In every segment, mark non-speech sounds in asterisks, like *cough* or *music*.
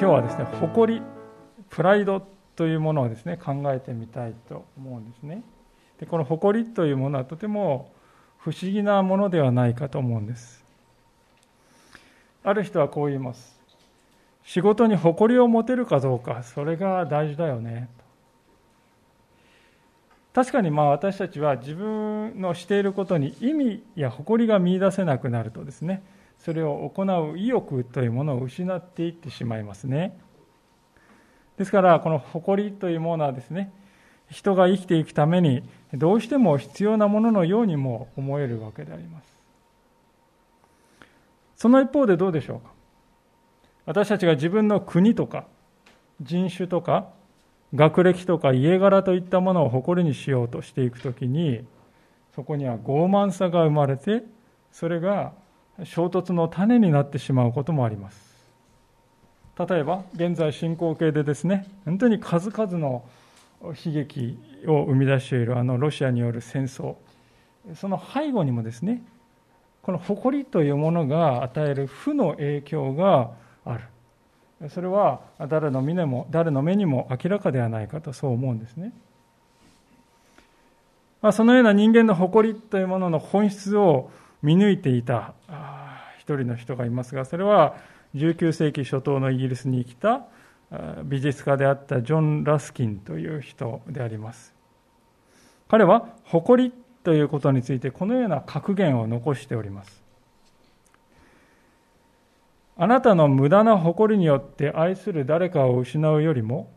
今日はですね誇りプライドっというものをですね考えてみたいと思うんですね。でこの誇りというものはとても不思議なものではないかと思うんです。ある人はこう言います。仕事に誇りを持てるかどうかそれが大事だよね。確かにまあ私たちは自分のしていることに意味や誇りが見いだせなくなるとですねそれを行う意欲というものを失っていってしまいますね。ですから、この誇りというものはですね、人が生きていくためにどうしても必要なもののようにも思えるわけであります。その一方でどうでしょうか？私たちが自分の国とか人種とか学歴とか家柄といったものを誇りにしようとしていくときにそこには傲慢さが生まれてそれが衝突の種になってしまうこともあります。例えば現在進行形でですね本当に数々の悲劇を生み出しているあのロシアによる戦争。その背後にもですねこの誇りというものが与える負の影響がある。それは誰の目にも誰の目にも明らかではないかとそう思うんですね、まあ、そのような人間の誇りというものの本質を見抜いていた一人の人がいますがそれは19世紀初頭のイギリスに来た美術家であったジョン・ラスキンという人であります。彼は誇りということについてこのような格言を残しております。あなたの無駄な誇りによって愛する誰かを失うよりも、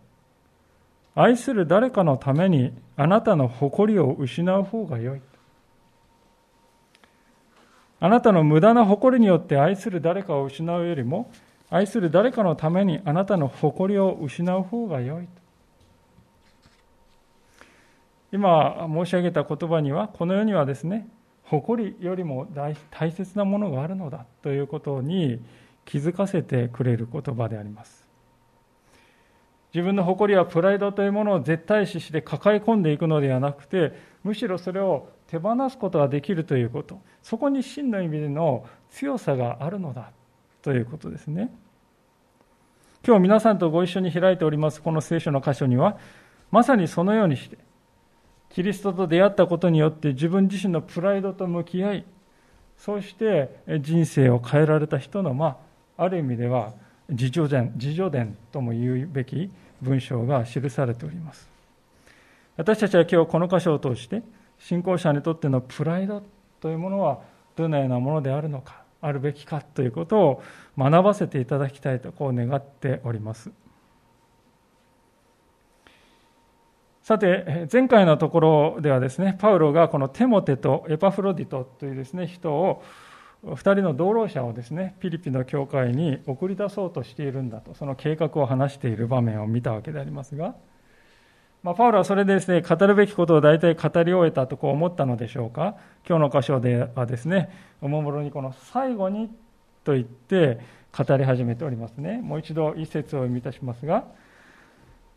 愛する誰かのためにあなたの誇りを失う方が良い。あなたの無駄な誇りによって愛する誰かを失うよりも、愛する誰かのためにあなたの誇りを失う方が良い。今申し上げた言葉には、この世にはですね、誇りよりも大切なものがあるのだということに気づかせてくれる言葉であります。自分の誇りはプライドというものを絶対視して抱え込んでいくのではなくて、むしろそれを手放すことができるということそこに真の意味での強さがあるのだということですね。今日皆さんとご一緒に開いておりますこの聖書の箇所にはまさにそのようにしてキリストと出会ったことによって自分自身のプライドと向き合いそうして人生を変えられた人の、まあ、ある意味では自助伝自助伝とも言うべき文章が記されております。私たちは今日この箇所を通して信仰者にとってのプライドというものはどのようなものであるのかあるべきかということを学ばせていただきたいとこう願っております。さて前回のところではですねパウロがこのテモテとエパフロディトというですね人を2人の同労者をですねピリピの教会に送り出そうとしているんだとその計画を話している場面を見たわけでありますがまあ、パウロはそれでですね、語るべきことを大体語り終えたとこう思ったのでしょうか？今日の箇所ではですね、おもむろにこの最後にと言って語り始めておりますね。もう一度一節を読みいたしますが、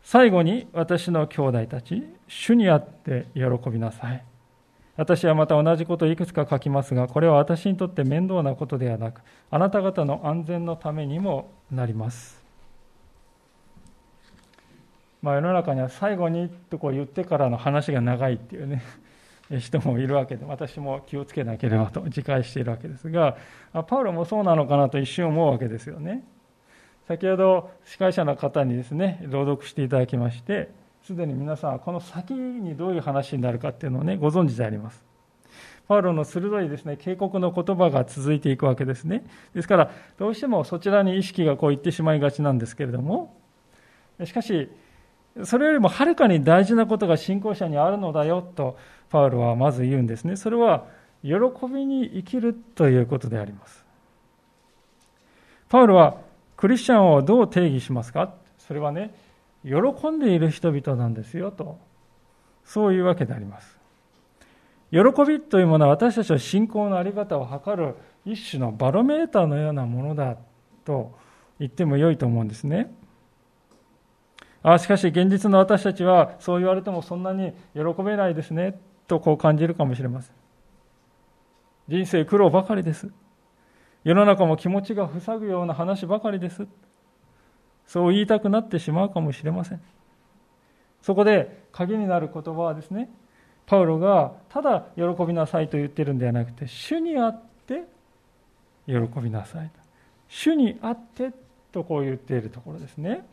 最後に私の兄弟たち、主にあって喜びなさい。私はまた同じことをいくつか書きますが、これは私にとって面倒なことではなく、あなた方の安全のためにもなります。まあ、世の中には最後にとこう言ってからの話が長いっていうね *laughs* 人もいるわけで私も気をつけなければと自戒しているわけですがパウロもそうなのかなと一瞬思うわけですよね。先ほど司会者の方にですね朗読していただきましてすでに皆さんはこの先にどういう話になるかっていうのをねご存知であります。パウロの鋭いですね警告の言葉が続いていくわけですね。ですからどうしてもそちらに意識がこういってしまいがちなんですけれどもしかしそれよりもはるかに大事なことが信仰者にあるのだよとパウロはまず言うんですね。それは喜びに生きるということであります。パウロはクリスチャンをどう定義しますか？それはね、喜んでいる人々なんですよと、そういうわけであります。喜びというものは私たちの信仰の在り方を測る一種のバロメーターのようなものだと言っても良いと思うんですね。あしかし現実の私たちはそう言われてもそんなに喜べないですねとこう感じるかもしれません。人生苦労ばかりです。世の中も気持ちが塞ぐような話ばかりです。そう言いたくなってしまうかもしれません。そこで鍵になる言葉はですね、パウロがただ喜びなさいと言ってるんではなくて、主にあって喜びなさい。主にあってとこう言っているところですね。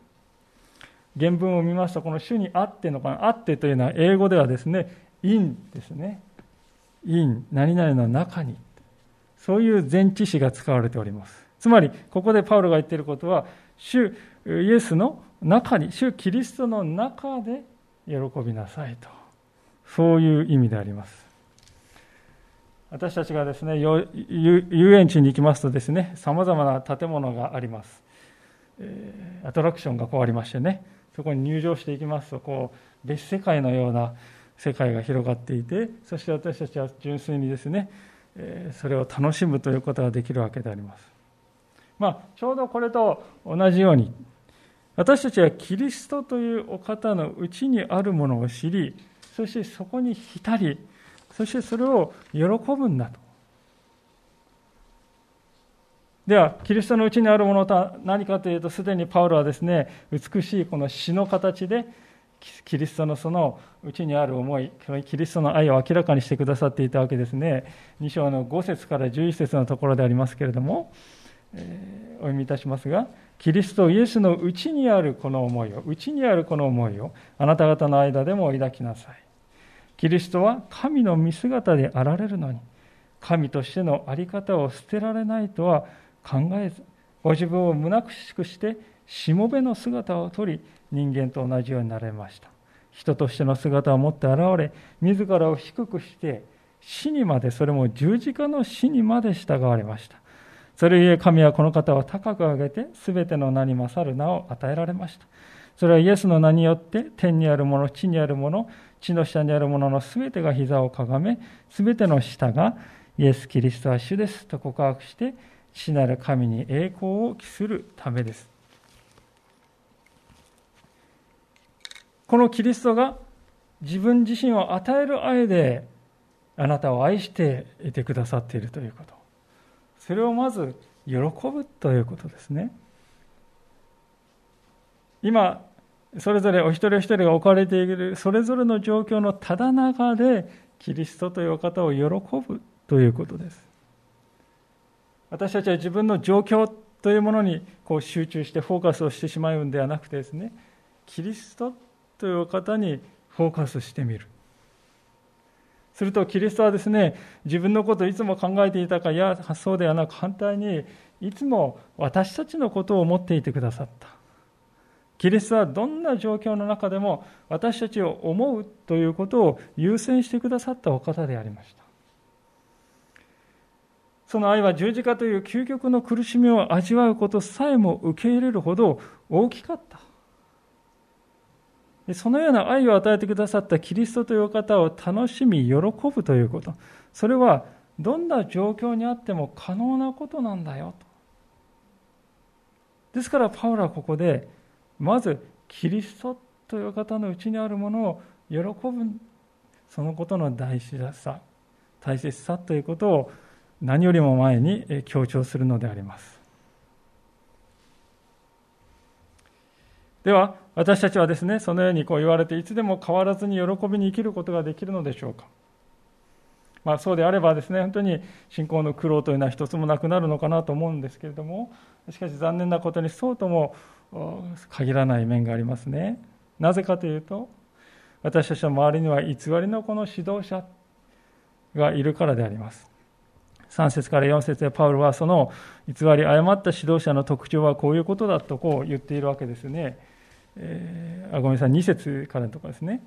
原文を見ますと、この主にあってのかな、あってというのは英語ではですね、in ですね。in、何々の中に。そういう前置詞が使われております。つまり、ここでパウロが言っていることは、主イエスの中に、主キリストの中で喜びなさいと。そういう意味であります。私たちがですね、遊園地に行きますとですね、さまざまな建物があります。アトラクションがこうありましてね、そこに入場していきますと、こう、別世界のような世界が広がっていて、そして私たちは純粋にですね、それを楽しむということができるわけであります。まあ、ちょうどこれと同じように、私たちはキリストというお方のうちにあるものを知り、そしてそこに浸り、そしてそれを喜ぶんだと。では、キリストのうちにあるものとは何かというと、すでにパウロはですね、美しいこの詩の形で、キリストのそのうちにある思い、キリストの愛を明らかにしてくださっていたわけですね。2章の5節から11節のところでありますけれども、えー、お読みいたしますが、キリストイエスのうちにあるこの思いを、うちにあるこの思いを、あなた方の間でも抱きなさい。キリストは神の見姿であられるのに、神としての在り方を捨てられないとは考えず、ご自分を虚しくして、しもべの姿をとり、人間と同じようになれました。人としての姿を持って現れ、自らを低くして、死にまで、それも十字架の死にまで従われました。それゆえ神はこの方を高く上げて、すべての名に勝る名を与えられました。それはイエスの名によって、天にあるもの、地にあるもの、地の下にあるもののすべてが膝をかがめ、すべての下がイエス・キリストは主ですと告白して、父なる神に栄光を期するためです。このキリストが自分自身を与える愛であなたを愛していてくださっているということ。それをまず喜ぶということですね。今、それぞれお一人お一人が置かれているそれぞれの状況のただ中でキリストという方を喜ぶということです。私たちは自分の状況というものにこう集中してフォーカスをしてしまうんではなくてですね、キリストという方にフォーカスしてみる。するとキリストはですね、自分のことをいつも考えていたか、いや、そうではなく反対に、いつも私たちのことを思っていてくださった。キリストはどんな状況の中でも私たちを思うということを優先してくださったお方でありました。その愛は十字架という究極の苦しみを味わうことさえも受け入れるほど大きかった。そのような愛を与えてくださったキリストという方を楽しみ、喜ぶということ。それはどんな状況にあっても可能なことなんだよと。ですからパウロはここで、まずキリストという方のうちにあるものを喜ぶ、そのことの大事さ、大切さということを何よりも前に強調するのであります。では、私たちはですね、そのようにこう言われて、いつでも変わらずに喜びに生きることができるのでしょうか。まあ、そうであればですね、本当に信仰の苦労というのは一つもなくなるのかなと思うんですけれども、しかし残念なことにそうとも限らない面がありますね。なぜかというと、私たちの周りには偽りのこの指導者がいるからであります。3節から4節でパウロはその偽り、誤った指導者の特徴はこういうことだとこう言っているわけですね。えー、あごめんなさい、2節からのところですね。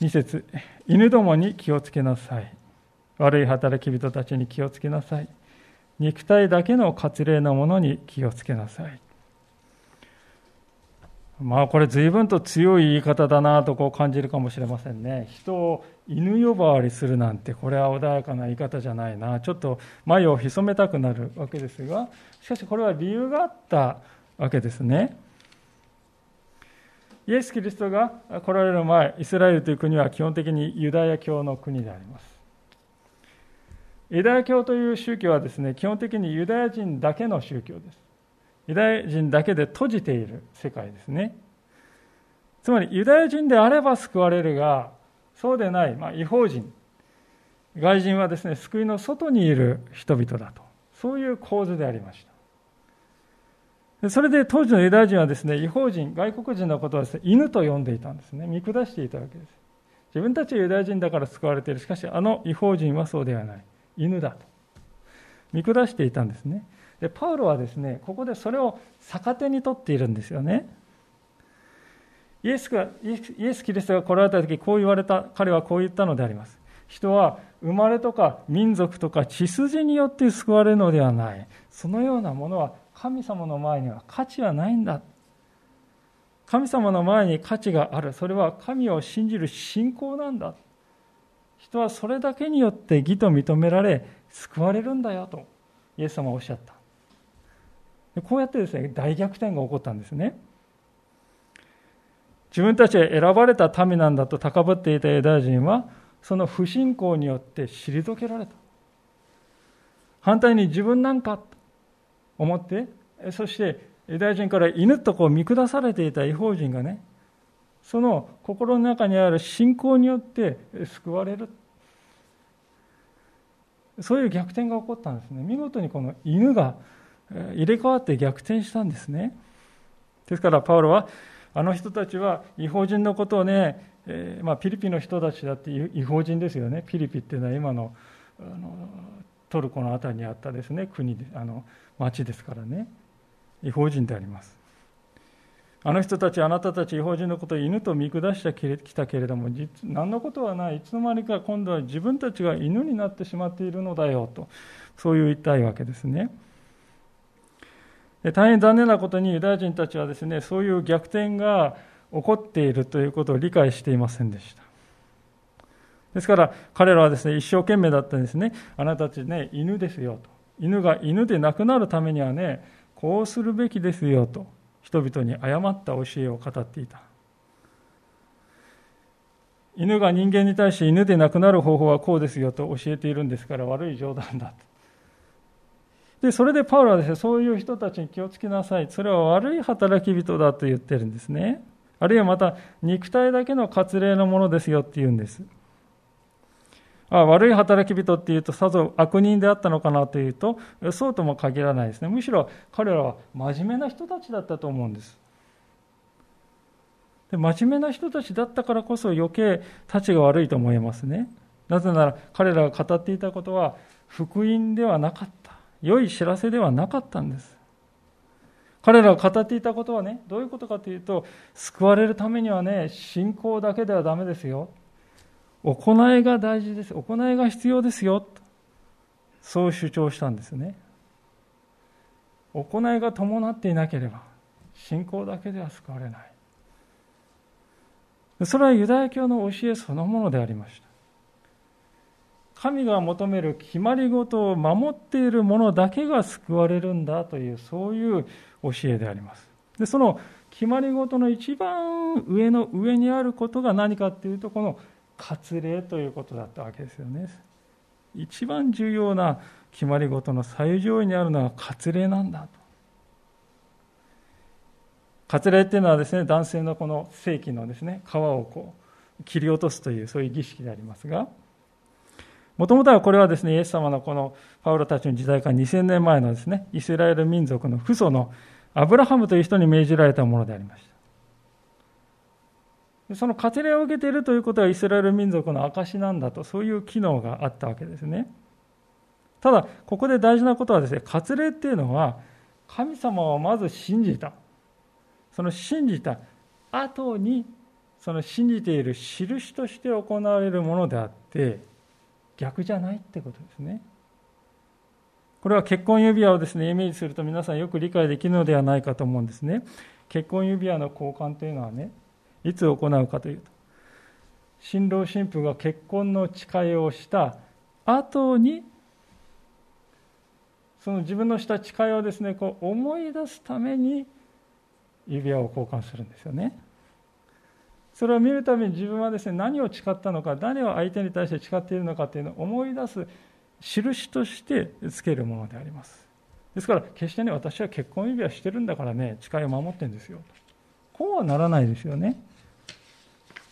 2節犬どもに気をつけなさい。悪い働き人たちに気をつけなさい。肉体だけの割礼のものに気をつけなさい。まあこれ随分と強い言い方だなとこう感じるかもしれませんね。人を犬呼ばわりするなんてこれは穏やかな言い方じゃないな。ちょっと眉を潜めたくなるわけですが、しかしこれは理由があったわけですね。イエス・キリストが来られる前、イスラエルという国は基本的にユダヤ教の国であります。ユダヤ教という宗教はですね、基本的にユダヤ人だけの宗教です。ユダヤ人だけで閉じている世界ですね。つまりユダヤ人であれば救われるが、そうでない、まあ、違法人、外人はですね、救いの外にいる人々だと。そういう構図でありました。それで当時のユダヤ人はですね、違法人、外国人のことをですね、犬と呼んでいたんですね。見下していたわけです。自分たちはユダヤ人だから救われている。しかし、あの違法人はそうではない。犬だと。見下していたんですね。でパウロはですねここでそれを逆手に取っているんですよね。イエスがイエス・キリストが来られた時こう言われた彼はこう言ったのであります。人は生まれとか民族とか血筋によって救われるのではない。そのようなものは神様の前には価値はないんだ。神様の前に価値がある。それは神を信じる信仰なんだ。人はそれだけによって義と認められ救われるんだよとイエス様はおっしゃった。こうやってですね大逆転が起こったんですね。自分たちは選ばれた民なんだと高ぶっていたユダヤ人はその不信仰によって退けられた。反対に自分なんかと思ってそしてユダヤ人から犬とこう見下されていた違法人がねその心の中にある信仰によって救われる。そういう逆転が起こったんですね。見事にこの犬が入れ替わって逆転したんですね。ですからパウロはあの人たちは違法人のことをね、えー、まあ、ピリピの人たちだって違法人ですよね。ピリピっていうのは今のあのトルコの辺りにあったですね。国であの町ですからね。違法人であります。あの人たちあなたたち違法人のことを犬と見下してきたけれども何のことはない。いつの間にか今度は自分たちが犬になってしまっているのだよと。そういう言いたいわけですね。大変残念なことにユダヤ人たちはですねそういう逆転が起こっているということを理解していませんでした。ですから彼らはですね一生懸命だったんですね。あなたたちね犬ですよと。犬が犬でなくなるためにはねこうするべきですよと人々に誤った教えを語っていた。犬が人間に対して犬でなくなる方法はこうですよと教えているんですから悪い冗談だと。で、それでパウロはですね、そういう人たちに気をつけなさい。それは悪い働き人だと言ってるんですね。あるいはまた、肉体だけの割礼のものですよって言うんです。あ悪い働き人っていうと、さぞ悪人であったのかなというと、そうとも限らないですね。むしろ彼らは真面目な人たちだったと思うんです。で真面目な人たちだったからこそ余計たちが悪いと思いますね。なぜなら彼らが語っていたことは福音ではなかった。良い知らせではなかったんです。彼らが語っていたことはね、どういうことかというと、救われるためにはね、信仰だけではダメですよ。行いが大事です。行いが必要ですよ。そう主張したんですね。行いが伴っていなければ、信仰だけでは救われない。それはユダヤ教の教えそのものでありました。神が求める決まり事を守っている者だけが救われるんだというそういう教えであります。でその決まり事の一番上の上にあることが何かっていうとこの割礼ということだったわけですよね。一番重要な決まり事の最上位にあるのは割礼なんだと。割礼っていうのはですね男性のこの性器のですね皮をこう切り落とすというそういう儀式でありますがもともとはこれはですね、イエス様のこのパウロたちの時代から2000年前のですね、イスラエル民族の父祖のアブラハムという人に命じられたものでありました。その割礼を受けているということはイスラエル民族の証なんだと、そういう機能があったわけですね。ただ、ここで大事なことはですね、割礼っていうのは、神様をまず信じた。その信じた後に、その信じている印として行われるものであって、逆じゃないってことですね。これは結婚指輪をですね、イメージすると皆さんよく理解できるのではないかと思うんですね。結婚指輪の交換というのはねいつ行うかというと新郎新婦が結婚の誓いをした後にその自分のした誓いをですねこう思い出すために指輪を交換するんですよねそれを見るために自分はですね何を誓ったのか誰を相手に対して誓っているのかというのを思い出す印としてつけるものであります。ですから決してね私は結婚指輪してるんだからね誓いを守ってるんですよ。こうはならないですよね。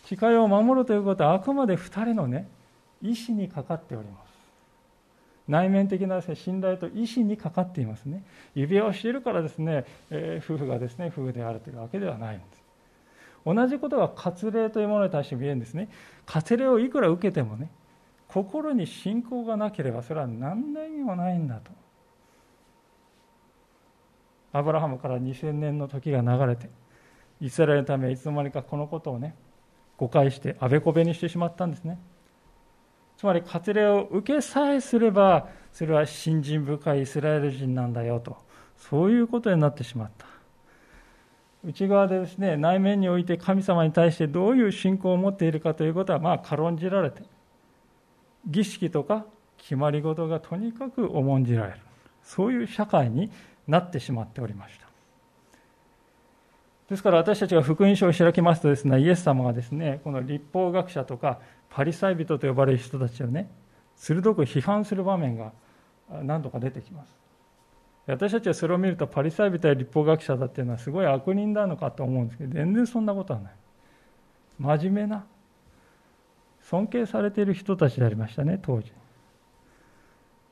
誓いを守るということはあくまで2人のね意思にかかっております。内面的な信頼と意思にかかっていますね。指輪をしているからですね、えー、夫婦がですね夫婦であるというわけではないんです。同じことが割礼というものに対して見えるんですね。割礼をいくら受けてもね心に信仰がなければそれは何の意味もないんだと。アブラハムから2000年の時が流れてイスラエルのためいつの間にかこのことをね誤解してあべこべにしてしまったんですね。つまり割礼を受けさえすればそれは信心深いイスラエル人なんだよとそういうことになってしまった。内側でですね内面において神様に対してどういう信仰を持っているかということはまあ軽んじられて儀式とか決まり事がとにかく重んじられる。そういう社会になってしまっておりました。ですから私たちが福音書を開きますとですねイエス様がですねこの立法学者とかパリサイ人と呼ばれる人たちをね鋭く批判する場面が何度か出てきます。私たちはそれを見るとパリサイ人や立法学者だっていうのはすごい悪人なのかと思うんですけど全然そんなことはない。真面目な尊敬されている人たちでありましたね当時。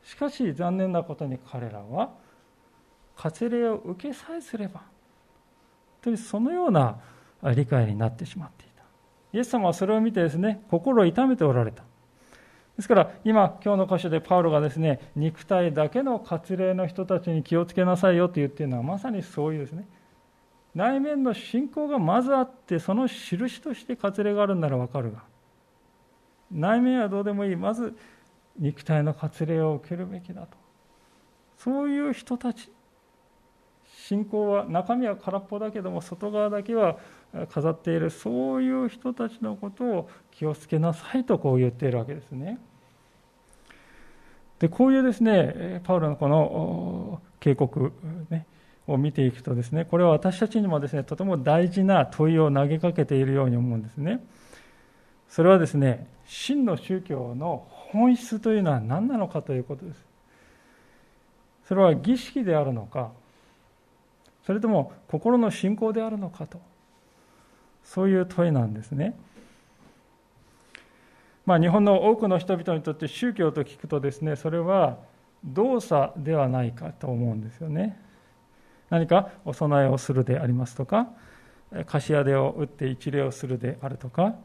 しかし残念なことに彼らは割礼を受けさえすればというそのような理解になってしまっていた。イエス様はそれを見てですね心を痛めておられた。ですから今今日の箇所でパウロがですね肉体だけの割礼の人たちに気をつけなさいよと言っているのはまさにそういうですね。内面の信仰がまずあってその印として割礼があるならわかるが内面はどうでもいい。まず肉体の割礼を受けるべきだと。そういう人たち。信仰は中身は空っぽだけども外側だけは飾っているそういう人たちのことを気をつけなさいとこう言っているわけですね。でこういうですねパウロのこの警告、ね、を見ていくとですねこれは私たちにもですねとても大事な問いを投げかけているように思うんですね。それはですね真の宗教の本質というのは何なのかということです。それは儀式であるのかそれとも心の信仰であるのかとそういう問いなんですね。まあ、日本の多くの人々にとって宗教と聞くとですねそれは動作ではないかと思うんですよね。何かお供えをするでありますとか貸し手を打って一礼をするであるとか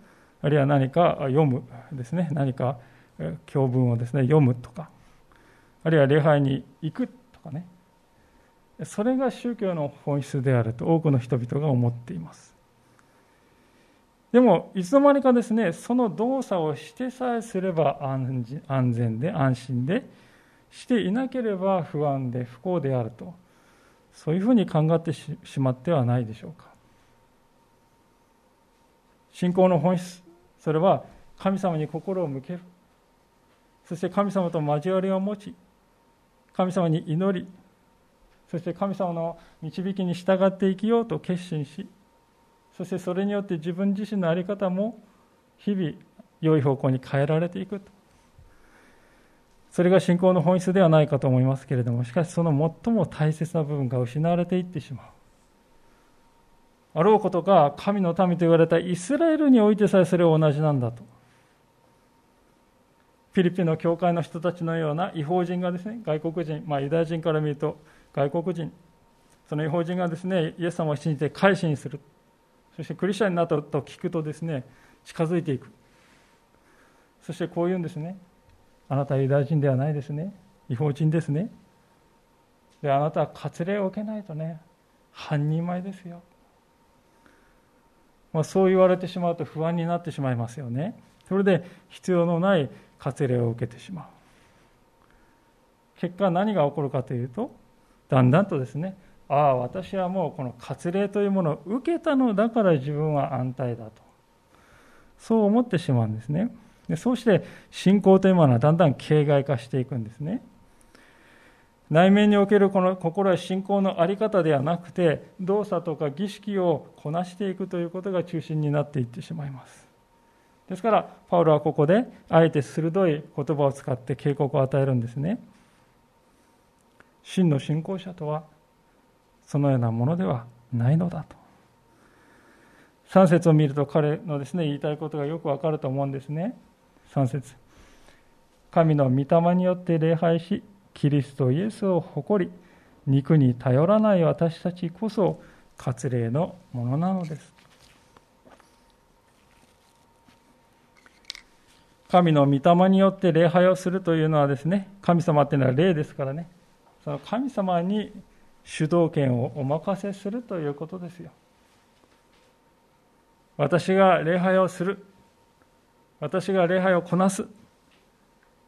あるいは何か読むですね何か教文をですね読むとかあるいは礼拝に行くとかねそれが宗教の本質であると多くの人々が思っていますでもいつの間にかですねその動作をしてさえすれば安全で安心でしていなければ不安で不幸であると。そういうふうに考えてしまってはないでしょうか。信仰の本質それは神様に心を向ける。そして神様と交わりを持ち神様に祈りそして神様の導きに従って生きようと決心しそしてそれによって自分自身の在り方も日々良い方向に変えられていくと。それが信仰の本質ではないかと思いますけれどもしかしその最も大切な部分が失われていってしまう。あろうことか神の民と言われたイスラエルにおいてさえそれは同じなんだと。フィリピンの教会の人たちのような違法人がですね外国人、まあ、ユダヤ人から見ると外国人その違法人がですねイエス様を信じて改心する。そしてクリスチャンになったと聞くとですね近づいていく。そしてこう言うんですね。あなたはユダヤ人ではないですね。違法人ですね。であなたは割礼を受けないとね。半人前ですよ、まあ、そう言われてしまうと不安になってしまいますよね。それで必要のない割礼を受けてしまう。結果何が起こるかというとだんだんとですねああ私はもうこの割礼というものを受けたのだから自分は安泰だと。そう思ってしまうんですね。でそうして信仰というものはだんだん形骸化していくんですね。内面におけるこの心は信仰の在り方ではなくて動作とか儀式をこなしていくということが中心になっていってしまいます。ですからパウロはここであえて鋭い言葉を使って警告を与えるんですね。真の信仰者とはそのようなものではないのだと。3節を見ると彼のですね言いたいことがよくわかると思うんですね。3節。神の御霊によって礼拝しキリストイエスを誇り肉に頼らない私たちこそ割礼のものなのです。神の御霊によって礼拝をするというのはですね神様っていうのは霊ですからね。その神様に主導権をお任せするということですよ。私が礼拝をする。私が礼拝をこなす。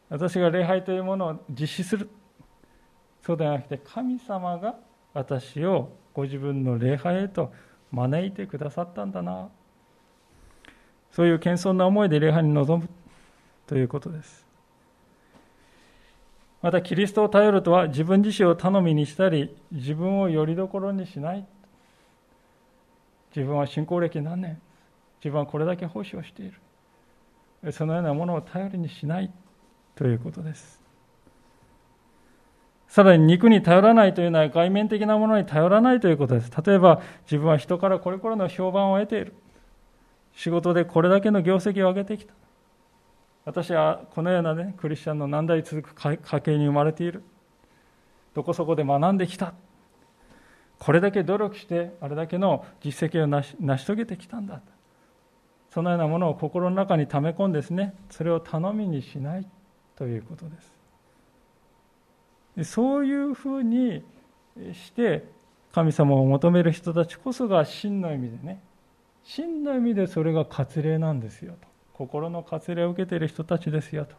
私が礼拝というものを実施する。そうではなくて神様が私をご自分の礼拝へと招いてくださったんだな。そういう謙遜な思いで礼拝に臨むということです。またキリストを頼るとは自分自身を頼みにしたり自分をよりどころにしない自分は信仰歴何年自分はこれだけ奉仕をしているそのようなものを頼りにしないということですさらに肉に頼らないというのは外面的なものに頼らないということです。例えば自分は人からこれこれの評判を得ている。仕事でこれだけの業績を上げてきた。私はこのようなね、クリスチャンの何代続く家系に生まれている。どこそこで学んできた。これだけ努力してあれだけの実績を成し遂げてきたんだ。そのようなものを心の中に溜め込んですね、それを頼みにしないということです。そういうふうにして神様を求める人たちこそが真の意味でね真の意味でそれが割礼なんですよと心の割礼を受けている人たちですよと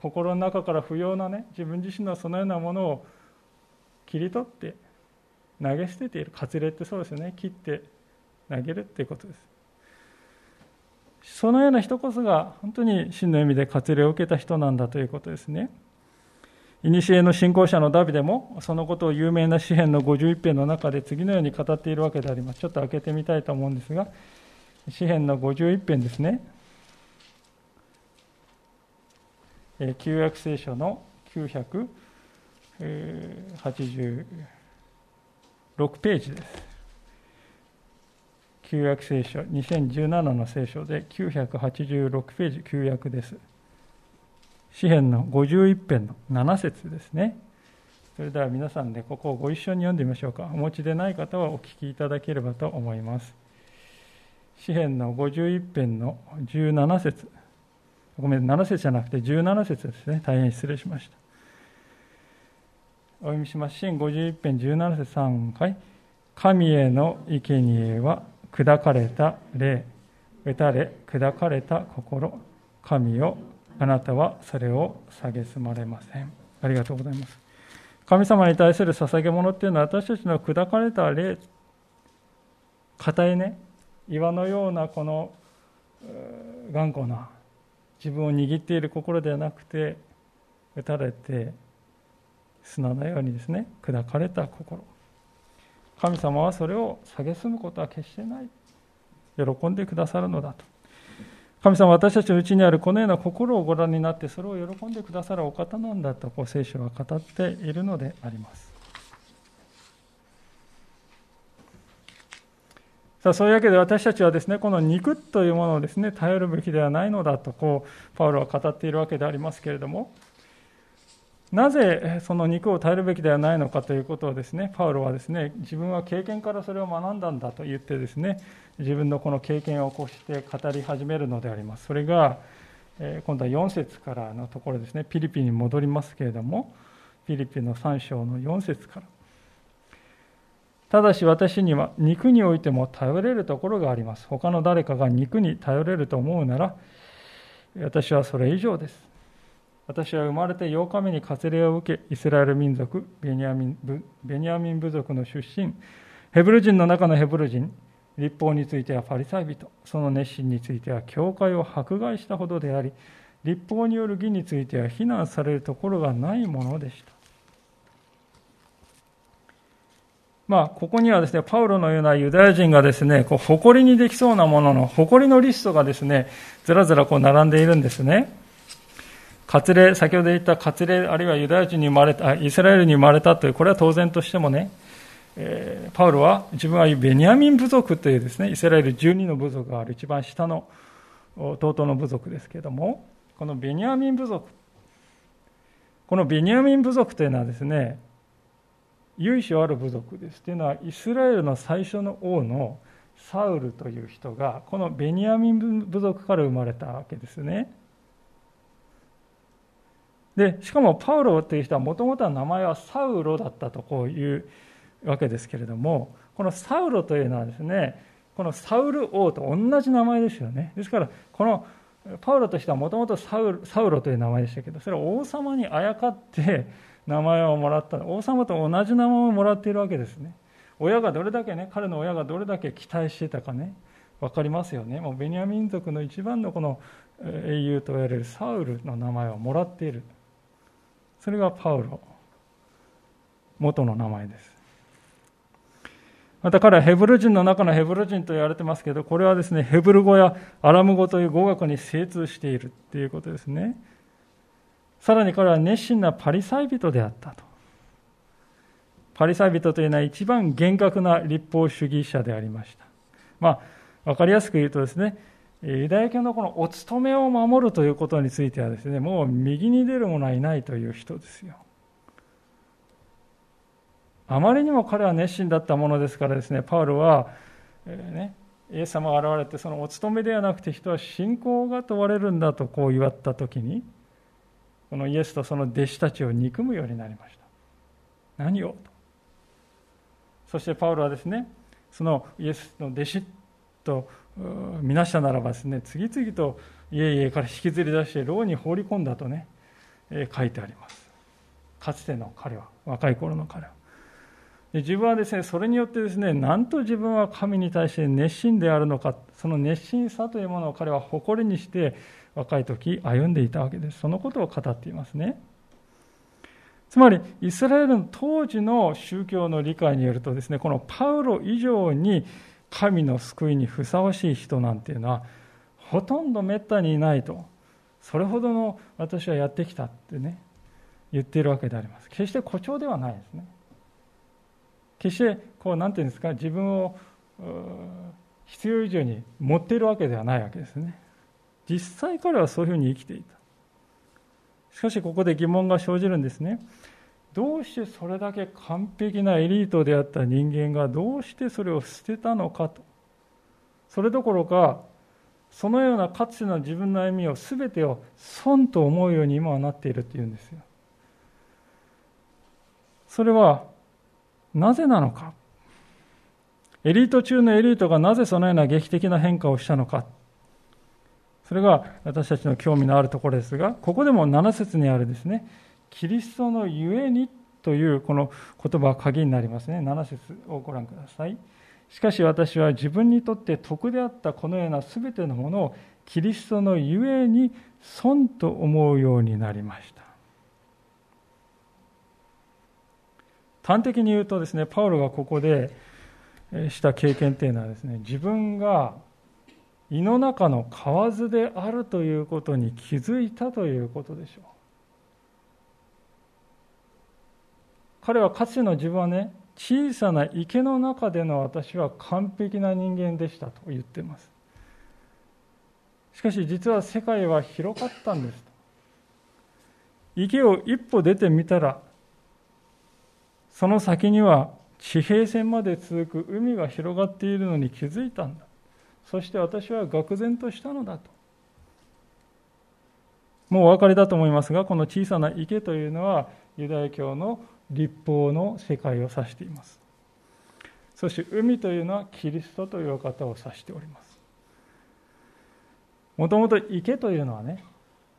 心の中から不要なね自分自身のそのようなものを切り取って投げ捨てている割礼ってそうですよね切って投げるっていうことですそのような人こそが本当に真の意味で割礼を受けた人なんだということですね。古の信仰者のダビデもそのことを有名な詩篇の51編の中で次のように語っているわけであります。ちょっと開けてみたいと思うんですが、詩篇の51編ですね。旧約聖書の986ページです。旧約聖書、2017の聖書で986ページ、旧約です。詩篇の51編の7節ですね。それでは皆さんでここをご一緒に読んでみましょうか。お持ちでない方はお聞きいただければと思います。詩篇の51編の17節ごめん、7節じゃなくて17節ですね。大変失礼しました。お読みします。詩篇51編17節3回。神への生贄は砕かれた霊、打たれ砕かれた心、神をあなたはそれを蔑まれません。ありがとうございます。神様に対する捧げ物っていうのは私たちの砕かれた霊、硬いね、岩のようなこの頑固な自分を握っている心ではなくて、打たれて砂のようにですね、砕かれた心。神様はそれを蔑むことは決してない。喜んでくださるのだと。神様私たちのうちにあるこのような心をご覧になってそれを喜んでくださるお方なんだとこう聖書は語っているのであります。さあそういうわけで私たちはですねこの肉というものをですね頼るべきではないのだとこうパウロは語っているわけでありますけれどもなぜその肉を耐えるべきではないのかということをですねパウロはですね自分は経験からそれを学んだんだと言ってですね自分のこの経験を起こして語り始めるのであります。それが今度は4節からのところですねピリピに戻りますけれどもピリピの3章の4節から。ただし私には肉においても頼れるところがあります他の誰かが肉に頼れると思うなら私はそれ以上です私は生まれて8日目に割礼を受け、イスラエル民族、ベニヤミンベニヤミン部族の出身、ヘブル人の中のヘブル人、立法についてはパリサイ人、その熱心については教会を迫害したほどであり、立法による義については非難されるところがないものでした。まあ、ここにはですね、パウロのようなユダヤ人がですね、こう、誇りにできそうなものの、誇りのリストがですね、ずらずらこう並んでいるんですね。割礼、先ほど言った割礼、あるいはユダヤ人に生まれた、イスラエルに生まれたという、これは当然としてもね、えー、パウロは自分はベニヤミン部族というですね、イスラエル12の部族がある一番下の弟の部族ですけれども、このベニヤミン部族、このベニヤミン部族というのはですね、由緒ある部族です。というのは、イスラエルの最初の王のサウルという人が、このベニヤミン部族から生まれたわけですね。でしかもパウロという人はもともとは名前はサウロだったとこういうわけですけれどもこのサウロというのはですねこのサウル王と同じ名前ですよねですからこのパウロとしてはもともとサウロという名前でしたけどそれは王様にあやかって名前をもらった王様と同じ名前をもらっているわけですね。親がどれだけね彼の親がどれだけ期待してたかね分かりますよね。もうベニヤ民族の一番のこの英雄と言われるサウルの名前をもらっている。それがパウロ元の名前です。また彼はヘブル人の中のヘブル人と言われてますけどこれはですねヘブル語やアラム語という語学に精通しているということですね。さらに彼は熱心なパリサイ人であったとパリサイ人というのは一番厳格な立法主義者でありましたまあ分かりやすく言うとですねユダヤ教のこのお勤めを守るということについてはですね、もう右に出る者はいないという人ですよ。あまりにも彼は熱心だったものですからですね、パウロは、えー、ね、イエス様が現れて、そのお勤めではなくて人は信仰が問われるんだとこう言わったときに、このイエスとその弟子たちを憎むようになりました。何をと。そしてパウロはですね、そのイエスの弟子と見なしたならばですね次々と家々から引きずり出して牢に放り込んだとね、書いてありますかつての彼は若い頃の彼はで自分はですねそれによってですねなんと自分は神に対して熱心であるのかその熱心さというものを彼は誇りにして若い時歩んでいたわけです。そのことを語っていますね。つまりイスラエルの当時の宗教の理解によるとですねこのパウロ以上に神の救いにふさわしい人なんていうのはほとんどめったにいないと。それほどの私はやってきたってね言っているわけであります。決して誇張ではないですね。決してこう何て言うんですか自分を必要以上に持っているわけではないわけですね。実際彼はそういうふうに生きていた。しかしここで疑問が生じるんですね。どうしてそれだけ完璧なエリートであった人間がどうしてそれを捨てたのかと。それどころかそのようなかつての自分の歩みを全てを損と思うように今はなっているっていうんですよ。それはなぜなのか。エリート中のエリートがなぜそのような劇的な変化をしたのか。それが私たちの興味のあるところですがここでも7節にあるですねキリストのゆえにというこの言葉は鍵になりますね。7節をご覧ください。しかし私は自分にとって得であったこのような全てのものをキリストのゆえに損と思うようになりました。端的に言うとですね、パウロがここでした経験というのはですね、自分が胃の中の蛙であるということに気づいたということでしょう。彼はかつての自分はね小さな池の中での私は完璧な人間でしたと言ってます。しかし実は世界は広かったんです池を一歩出てみたらその先には地平線まで続く海が広がっているのに気づいたんだ。そして私は愕然としたのだと。もうお分かりだと思いますがこの小さな池というのはユダヤ教の立法の世界を指しています。そして海というのはキリストという方を指しております。もともと池というのはね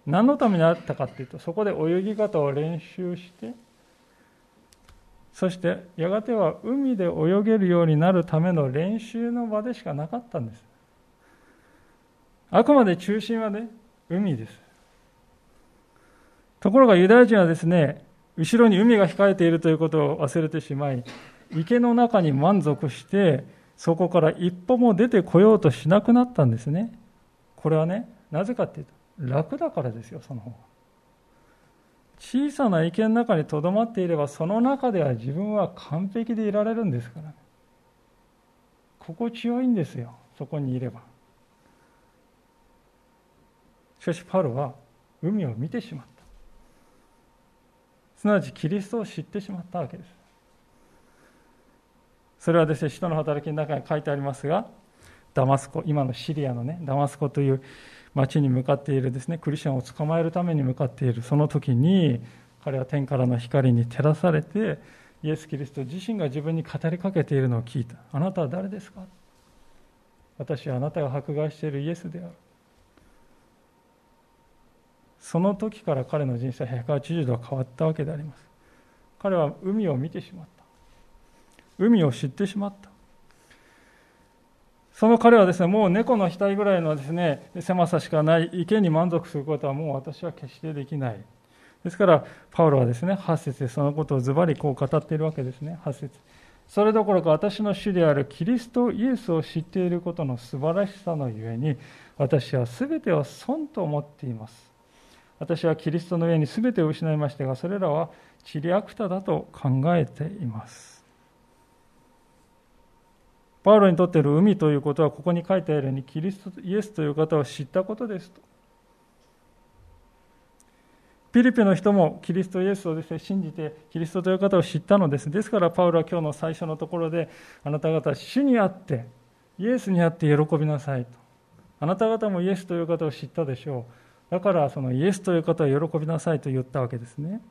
何のためにあったかっていうとそこで泳ぎ方を練習してそしてやがては海で泳げるようになるための練習の場でしかなかったんです。あくまで中心はね海です。ところがユダヤ人はですね後ろに海が控えているということを忘れてしまい池の中に満足してそこから一歩も出てこようとしなくなったんですね。これはねなぜかっていうと楽だからですよその方が小さな池の中にとどまっていればその中では自分は完璧でいられるんですから、ね、心地よいんですよそこにいれば。しかしパウロは海を見てしまった。すなわちキリストを知ってしまったわけです。それはですね使徒の働きの中に書いてありますがダマスコ今のシリアのねダマスコという町に向かっているですねクリスチャンを捕まえるために向かっているその時に彼は天からの光に照らされてイエス・キリスト自身が自分に語りかけているのを聞いた。あなたは誰ですか？私はあなたが迫害しているイエスである。その時から彼の人生は180度変わったわけであります。彼は海を見てしまった。海を知ってしまった。その彼はですね、もう猫の額ぐらいのですね、狭さしかない池に満足することはもう私は決してできない。ですから、パウロはですね、8節でそのことをズバリこう語っているわけですね、8節。それどころか私の主であるキリストイエスを知っていることの素晴らしさのゆえに、私は全てを損と思っています。私はキリストの上に全てを失いましたが、それらはチリアクタだと考えています。パウロにとっている海ということはここに書いてあるようにキリストイエスという方を知ったことですと。ピリピの人もキリストイエスをです、ね、信じてキリストという方を知ったのです。ですからパウロは今日の最初のところであなた方主にあってイエスにあって喜びなさいと。あなた方もイエスという方を知ったでしょう。だからそのイエスという方を喜びなさいと言ったわけですね。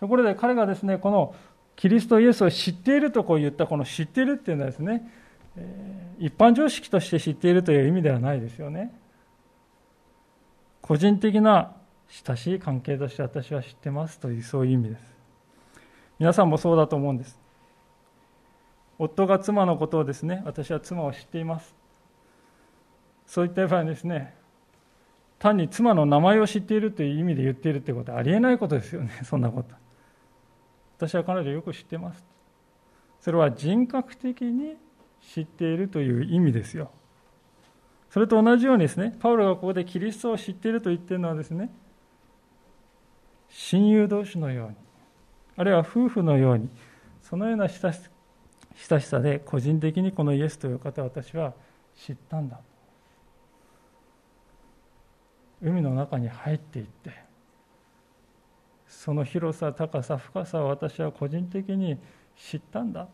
ところで彼がですね、このキリストイエスを知っているとこう言ったこの知っているっていうのはですね、一般常識として知っているという意味ではないですよね。個人的な親しい関係として私は知ってますというそういう意味です。皆さんもそうだと思うんです。夫が妻のことをですね、私は妻を知っています。そういった場合ですね、単に妻の名前を知っているという意味で言っているということはありえないことですよね、*laughs* そんなこと。私は彼女よく知ってます。それは人格的に知っているという意味ですよ。それと同じようにですね、パウロがここでキリストを知っていると言っているのはですね、親友同士のように、あるいは夫婦のように、そのような親しさで個人的にこのイエスという方を私は知ったんだ。海の中に入っていって、その広さ高さ深さを私は個人的に知ったんだ。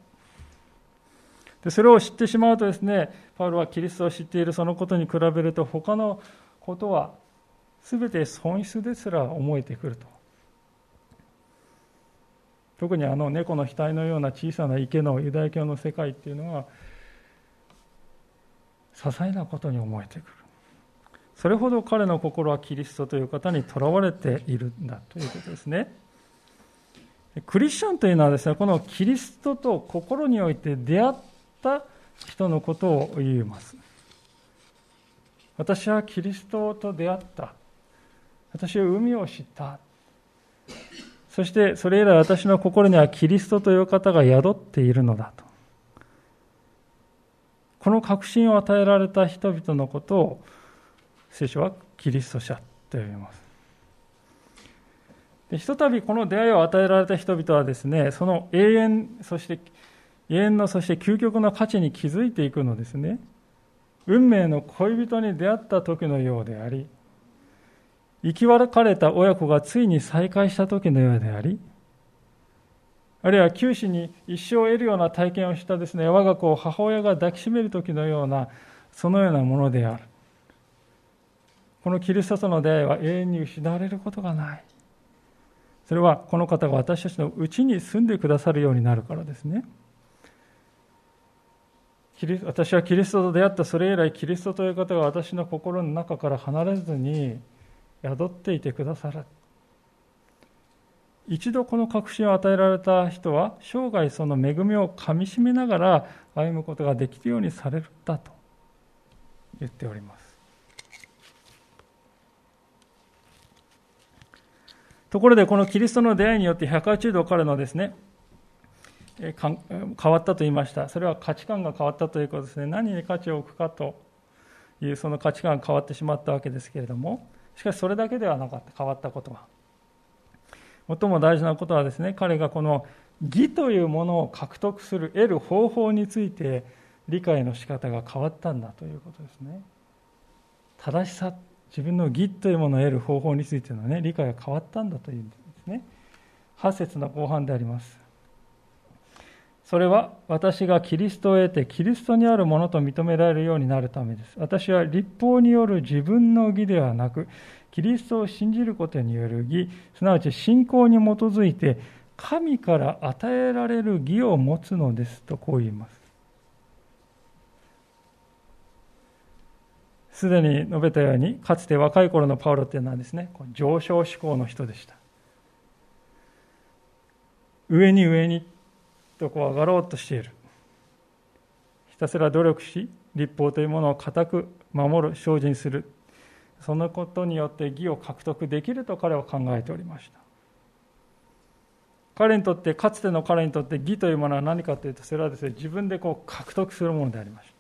でそれを知ってしまうとですねパウロはキリストを知っているそのことに比べると他のことは全て損失ですら思えてくると。特にあの猫の額のような小さな池のユダヤ教の世界っていうのは些細なことに思えてくる。それほど彼の心はキリストという方にとらわれているんだということですね。クリスチャンというのはですね、このキリストと心において出会った人のことを言います。私はキリストと出会った。私は海を知った。そしてそれ以来私の心にはキリストという方が宿っているのだと。この確信を与えられた人々のことを聖書はキリスト者と呼びます。でひとたびこの出会いを与えられた人々はですね、その永遠、そして永遠のそして究極の価値に気づいていくのですね。運命の恋人に出会った時のようであり、生き別れた親子がついに再会した時のようであり、あるいは九死に一生を得るような体験をしたですね、我が子を母親が抱きしめる時のような、そのようなものである。このキリストとの出会いは永遠に失われることがない。それはこの方が私たちのうちに住んでくださるようになるからですね。私はキリストと出会ったそれ以来キリストという方が私の心の中から離れずに宿っていてくださる一度この確信を与えられた人は生涯その恵みをかみしめながら歩むことができるようにされるんだと言っておりますところでこのキリストの出会いによって180度彼のですね変わったと言いました。それは価値観が変わったということですね。何に価値を置くかというその価値観が変わってしまったわけですけれどもしかしそれだけではなかった。変わったことは。最も大事なことはですね彼がこの義というものを獲得する得る方法について理解の仕方が変わったんだということですね。正しさ自分の義というものを得る方法についての、ね、理解が変わったんだというんですね8節の後半でありますそれは私がキリストを得てキリストにあるものと認められるようになるためです。私は立法による自分の義ではなく、キリストを信じることによる義、すなわち信仰に基づいて神から与えられる義を持つのですとこう言います。すでに述べたように、かつて若い頃のパウロっていうのはですね、上昇志向の人でした。上に上にとこう上がろうとしている。ひたすら努力し、立法というものを固く守る、精進する。そのことによって義を獲得できると彼は考えておりました。彼にとって、かつての彼にとって義というものは何かというと、それはですね、自分でこう獲得するものでありました。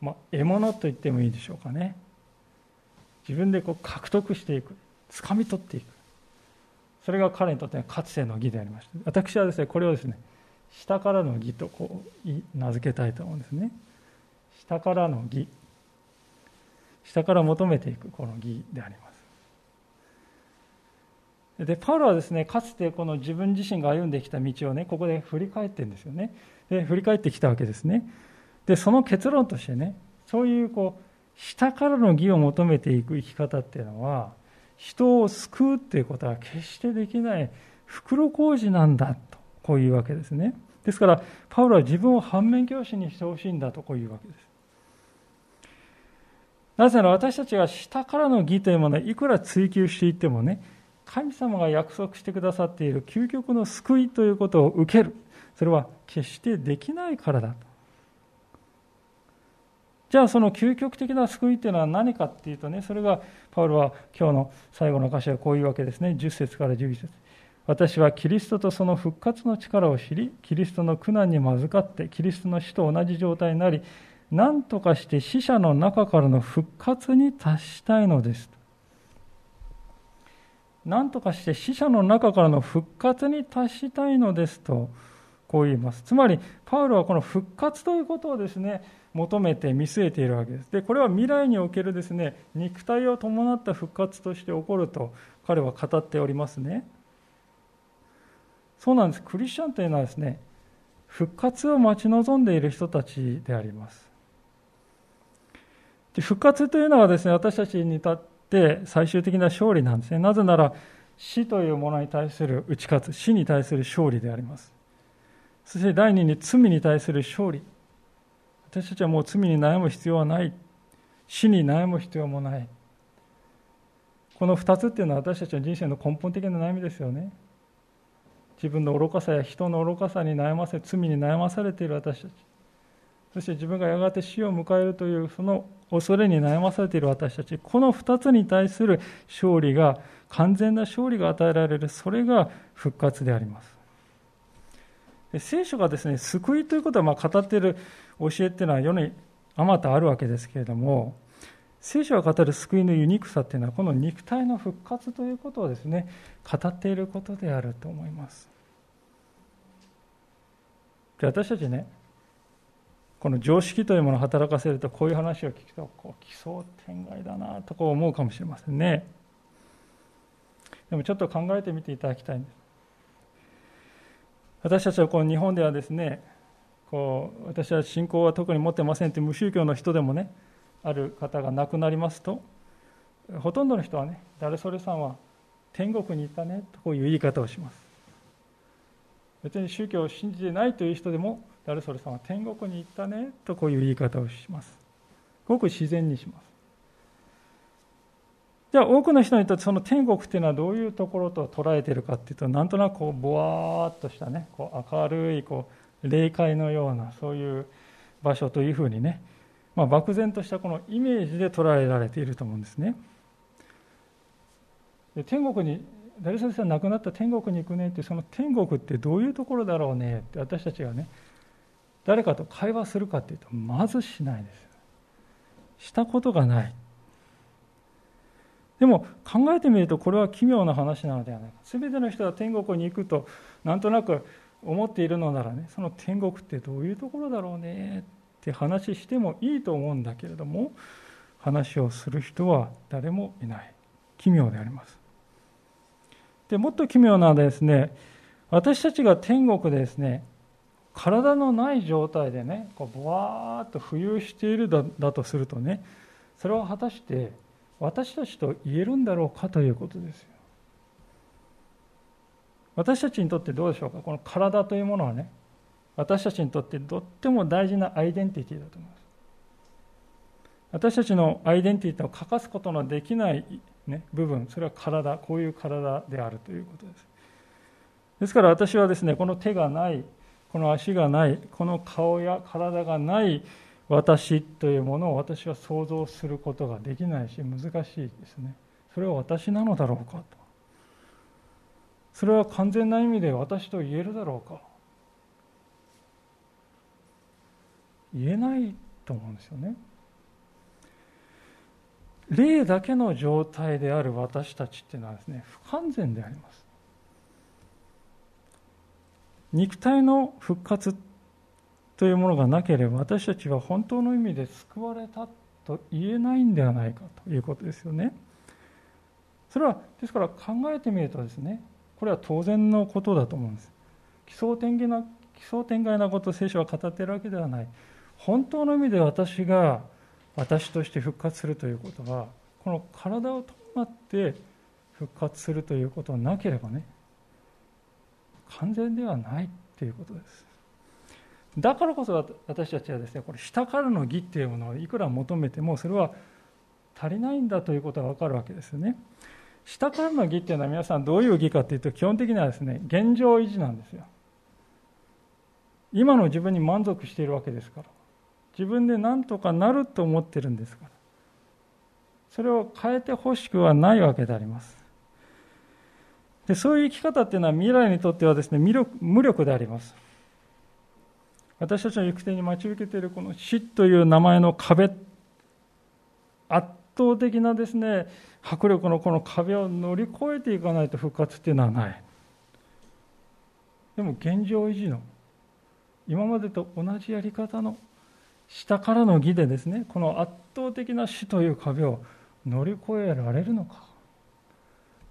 まあ、獲物と言ってもいいでしょうかね。自分でこう獲得していく、掴み取っていく。それが彼にとってのかつての義でありました。私はですね、これをですね、下からの義とこう名付けたいと思うんですね。下からの義。下から求めていくこの義であります。で、パウロはですね、かつてこの自分自身が歩んできた道をね、ここで振り返ってるんですよね。で、振り返ってきたわけですね。で、その結論としてね、そういうこう、下からの義を求めていく生き方っていうのは、人を救うっていうことは決してできない袋小路なんだと。こういうわけですね。ですから、パウロは自分を反面教師にしてほしいんだとこういうわけです。なぜなら私たちが下からの義というものをいくら追求していってもね、神様が約束してくださっている究極の救いということを受ける。それは決してできないからだと。じゃあその究極的な救いというのは何かっていうとね、それがパウロは今日の最後の歌詞はこういうわけですね。10節から11節私はキリストとその復活の力を知り、キリストの苦難に預かって、キリストの死と同じ状態になり、何とかして死者の中からの復活に達したいのです。何とかして死者の中からの復活に達したいのですと、こう言います。つまり、パウロはこの復活ということをですね、求めて見据えているわけです。で、これは未来におけるですね、肉体を伴った復活として起こると彼は語っておりますね。そうなんです。クリスチャンというのはですね、復活を待ち望んでいる人たちであります。で復活というのはですね、私たちにとって最終的な勝利なんですね。なぜなら、死というものに対する打ち勝つ、死に対する勝利であります。そして第二に罪に対する勝利。私たちはもう罪に悩む必要はない。死に悩む必要もない。この2つっていうのは私たちの人生の根本的な悩みですよね。自分の愚かさや人の愚かさに悩ませ罪に悩まされている私たちそして自分がやがて死を迎えるというその恐れに悩まされている私たちこの2つに対する勝利が完全な勝利が与えられるそれが復活であります聖書がですね救いということはま語っている教えっていうのは世にあまたあるわけですけれども聖書が語る救いのユニークさっていうのはこの肉体の復活ということをですね語っていることであると思います。で私たちねこの常識というものを働かせるとこういう話を聞くとこう奇想天外だなとこう思うかもしれませんね。でもちょっと考えてみていただきたいんです。私たちはこの日本ではですねこう私は信仰は特に持ってませんという無宗教の人でもねある方が亡くなりますとほとんどの人はね誰それさんは天国に行ったねとこういう言い方をします。別に宗教を信じてないという人でも誰それさんは天国に行ったねとこういう言い方をします。ごく自然にします。じゃあ多くの人にとってその天国っていうのはどういうところと捉えてるかっていうとなんとなくこうぼわーっとしたねこう明るいこう霊界のようなそういう場所というふうにね、まあ、漠然としたこのイメージで捉えられていると思うんですね。で天国に誰それさん亡くなった天国に行くねってその天国ってどういうところだろうねって私たちがね誰かと会話するかっていうとまずしないです。したことがない。でも考えてみるとこれは奇妙な話なのではないか。全ての人が天国に行くとなんとなく思っているのならねその天国ってどういうところだろうねって話してもいいと思うんだけれども話をする人は誰もいない。奇妙であります。でもっと奇妙なのはですね私たちが天国でですね体のない状態でねこうぼわーっと浮遊しているだだとするとねそれは果たして私たちと言えるんだろうかということですよ。私たちにとってどうでしょうか？この体というものはね私たちにとってとっても大事なアイデンティティだと思います。私たちのアイデンティティを欠かすことのできないね、部分それは体こういう体であるということです。ですから私はですねこの手がないこの足がないこの顔や体がない私というものを私は想像することができないし難しいですね。それは私なのだろうかと。それは完全な意味で私と言えるだろうか？言えないと思うんですよね。霊だけの状態である私たちっていうのはですね不完全であります。肉体の復活というものがなければ私たちは本当の意味で救われたと言えないんではないかということですよね。それはですから考えてみるとですねこれは当然のことだと思うんです。奇想天外な奇想天外なことを聖書は語っているわけではない。本当の意味で私が私として復活するということはこの体を伴って復活するということがなければね完全ではないということです。だからこそ私たちはですねこれ下からの義っていうものをいくら求めてもそれは足りないんだということが分かるわけですよね。下からの義っていうのは皆さんどういう義かっていうと基本的にはですね現状維持なんですよ。今の自分に満足しているわけですから。自分で何とかなると思ってるんですから。それを変えてほしくはないわけであります。でそういう生き方っていうのは未来にとってはですね無力無力であります。私たちの行く手に待ち受けているこの死という名前の壁圧倒的なですね迫力のこの壁を乗り越えていかないと復活っていうのはない。でも現状維持の今までと同じやり方の下からの義でですねこの圧倒的な死という壁を乗り越えられるのか。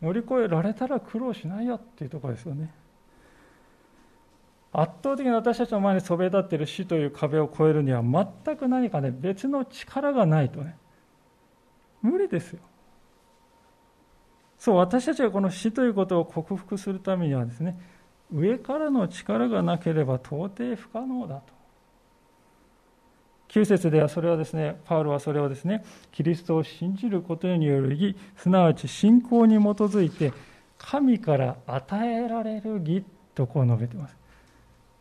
乗り越えられたら苦労しないよっていうところですよね。圧倒的に私たちの前にそびえ立っている死という壁を越えるには全く何かね別の力がないとね。無理ですよそう私たちがこの死ということを克服するためにはですね上からの力がなければ到底不可能だと9節ではそれはですね、パウロはそれをですね、キリストを信じることによる義、すなわち信仰に基づいて、神から与えられる義とこう述べています。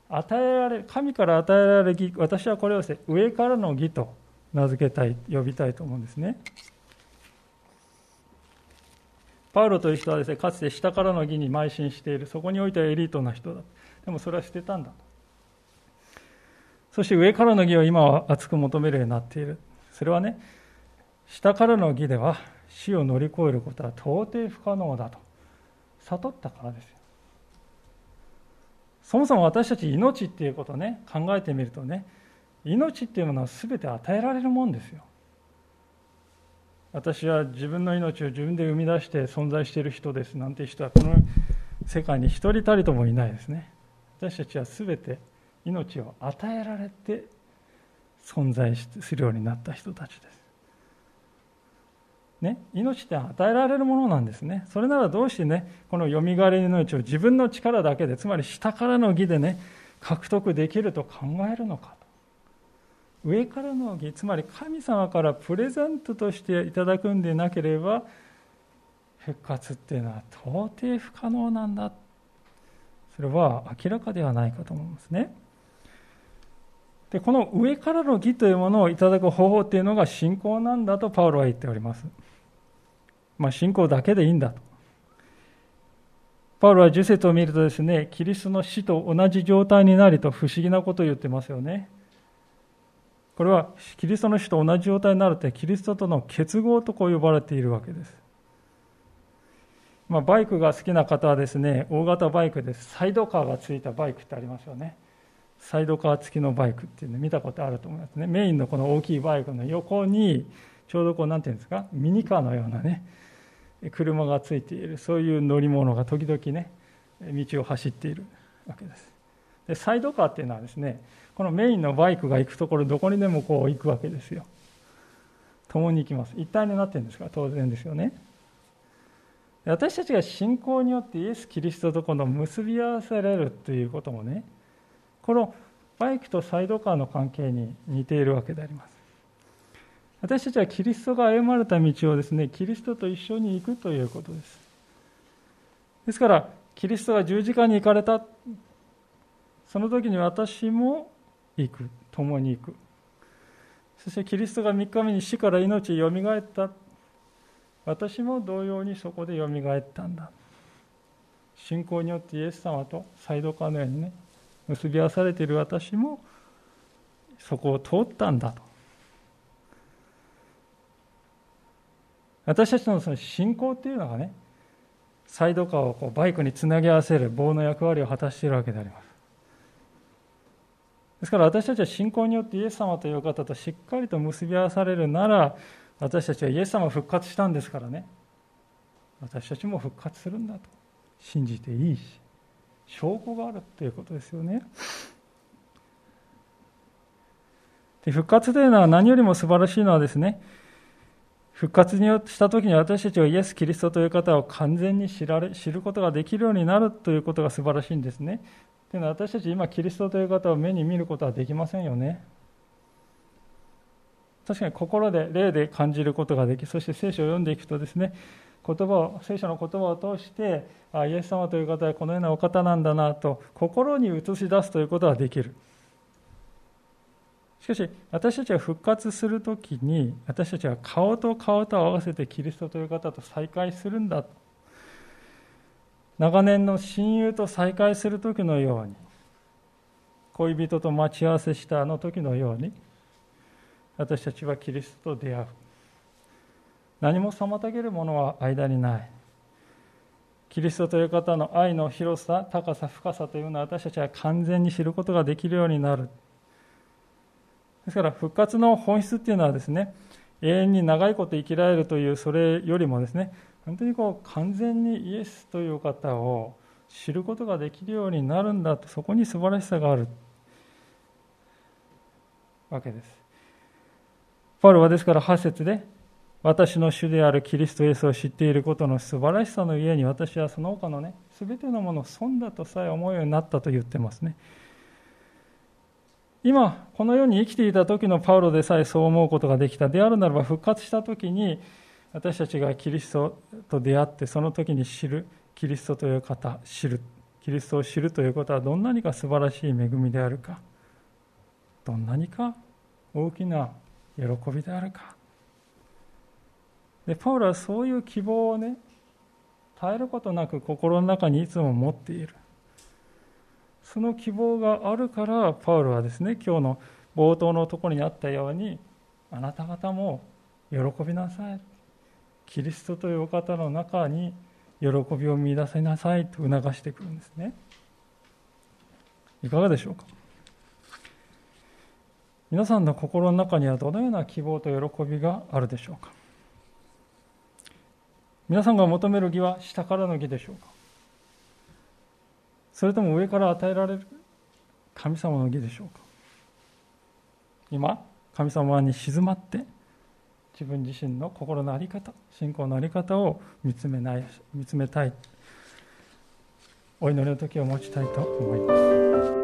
与えられ、神から与えられる義、私はこれをですね、上からの義と名付けたい、呼びたいと思うんですね。パウロという人はですね、かつて下からの義に邁進している、そこにおいてはエリートな人だ。でもそれは捨てたんだと。そして上からの義を今は熱く求めるようになっている。それはね、下からの義では死を乗り越えることは到底不可能だと悟ったからですよ。そもそも私たち命っていうことをね、考えてみるとね、命っていうものは全て与えられるもんですよ。私は自分の命を自分で生み出して存在している人ですなんて人はこの世界に一人たりともいないですね。私たちは全て命を与えられて存在するようになった人たちです。ね、命って与えられるものなんですね。それならどうしてね、このよみがえりの命を自分の力だけで、つまり下からの義でね、獲得できると考えるのか上からの義つまり神様からプレゼントとしていただくんでなければ復活っていうのは到底不可能なんだ。それは明らかではないかと思いますね。でこの上からの義というものをいただく方法っていうのが信仰なんだとパウロは言っております。まあ信仰だけでいいんだと。パウロは受節を見るとですね、キリストの死と同じ状態になりと不思議なことを言ってますよね。これはキリストの死と同じ状態になるってキリストとの結合とこう呼ばれているわけです。まあ、バイクが好きな方はですね、大型バイクです。サイドカーがついたバイクってありますよね。サイドカー付きのバイクっていうの見たことあると思いますね。メインのこの大きいバイクの横に、ちょうどこう、なんていうんですか、ミニカーのようなね、車がついているそういう乗り物が時々ね道を走っているわけですでサイドカーっていうのはですねこのメインのバイクが行くところどこにでもこう行くわけですよ。共に行きます。一体になってるんですか？ら当然ですよね。私たちが信仰によってイエス・キリストとこの結び合わせられるということもねこのバイクとサイドカーの関係に似ているわけであります。私たちはキリストが歩まれた道をですね、キリストと一緒に行くということです。ですから、キリストが十字架に行かれた、その時に私も行く、共に行く。そしてキリストが3日目に死から命よみがえった。私も同様にそこでよみがえったんだ。信仰によってイエス様とサイドカーのようにね、結び合わされている私もそこを通ったんだと。私たちのその信仰っていうのがね、サイドカーをこうバイクにつなぎ合わせる棒の役割を果たしているわけであります。ですから私たちは信仰によってイエス様という方としっかりと結び合わされるなら、私たちはイエス様復活したんですからね、私たちも復活するんだと信じていいし、証拠があるということですよね。で復活というのは何よりも素晴らしいのはですね、復活した時に私たちはイエス・キリストという方を完全に知られ知ることができるようになるということが素晴らしいんですね。というのは私たち今キリストという方を目に見ることはできませんよね。確かに心で霊で感じることができそして聖書を読んでいくとですね言葉を聖書の言葉を通してあイエス様という方はこのようなお方なんだなと心に映し出すということはできる。しかし私たちが復活するときに私たちは顔と顔と合わせてキリストという方と再会するんだと長年の親友と再会する時のように恋人と待ち合わせしたあの時のように私たちはキリストと出会う。何も妨げるものは間にない。キリストという方の愛の広さ高さ深さというのは私たちは完全に知ることができるようになる。ですから復活の本質っていうのはですね永遠に長いこと生きられるというそれよりもですね本当にこう完全にイエスという方を知ることができるようになるんだとそこに素晴らしさがあるわけです。パウロはですから8節で私の主であるキリストイエスを知っていることの素晴らしさのゆえに私はその他のね全てのものを損だとさえ思うようになったと言ってますね。今、この世に生きていた時のパウロでさえそう思うことができた。であるならば復活した時に私たちがキリストと出会ってその時に知るキリストという方、知る。キリストを知るということはどんなにか素晴らしい恵みであるか。どんなにか大きな喜びであるか。で、パウロはそういう希望をね、絶えることなく心の中にいつも持っている。その希望があるからパウロはですね今日の冒頭のところにあったようにあなた方も喜びなさいキリストというお方の中に喜びを見出せなさいと促してくるんですね。いかがでしょうか？皆さんの心の中にはどのような希望と喜びがあるでしょうか？皆さんが求める義は下からの義でしょうか？それとも上から与えられる神様の義でしょうか？今神様に静まって自分自身の心の在り方信仰の在り方を見つめない見つめたい。お祈りの時を持ちたいと思います。